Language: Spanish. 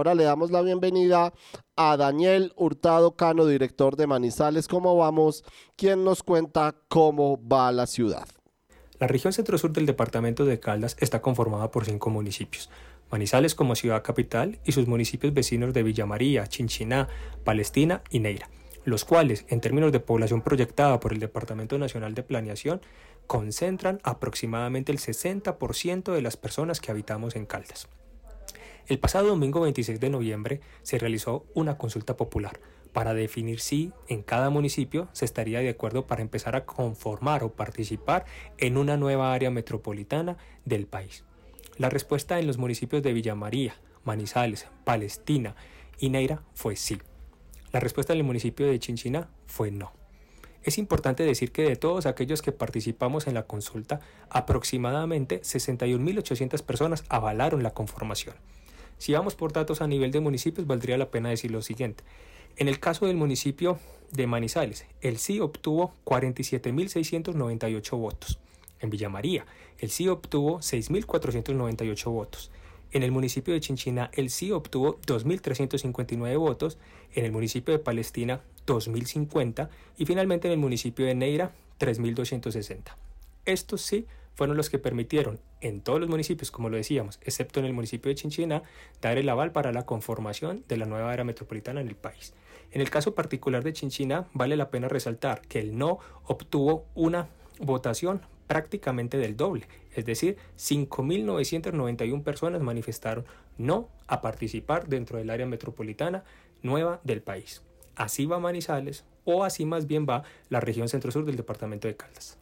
ahora le damos la bienvenida a Daniel Hurtado Cano, director de Manizales. ¿Cómo vamos? Quien nos cuenta cómo va la ciudad. La región centro-sur del departamento de Caldas está conformada por cinco municipios. Manizales como ciudad capital y sus municipios vecinos de Villa María, Chinchiná, Palestina y Neira, los cuales, en términos de población proyectada por el Departamento Nacional de Planeación, concentran aproximadamente el 60% de las personas que habitamos en Caldas. El pasado domingo 26 de noviembre se realizó una consulta popular para definir si en cada municipio se estaría de acuerdo para empezar a conformar o participar en una nueva área metropolitana del país. La respuesta en los municipios de Villa María, Manizales, Palestina y Neira fue sí. La respuesta en el municipio de Chinchina fue no. Es importante decir que de todos aquellos que participamos en la consulta, aproximadamente 61.800 personas avalaron la conformación. Si vamos por datos a nivel de municipios, valdría la pena decir lo siguiente. En el caso del municipio de Manizales, el sí obtuvo 47.698 votos. En Villa María, el sí obtuvo 6.498 votos. En el municipio de Chinchina, el sí obtuvo 2.359 votos. En el municipio de Palestina, 2.050. Y finalmente en el municipio de Neira, 3.260. Estos sí fueron los que permitieron en todos los municipios, como lo decíamos, excepto en el municipio de Chinchina, dar el aval para la conformación de la nueva área metropolitana en el país. En el caso particular de Chinchina, vale la pena resaltar que el no obtuvo una votación prácticamente del doble, es decir, 5.991 personas manifestaron no a participar dentro del área metropolitana nueva del país. Así va Manizales o así más bien va la región centro-sur del departamento de Caldas.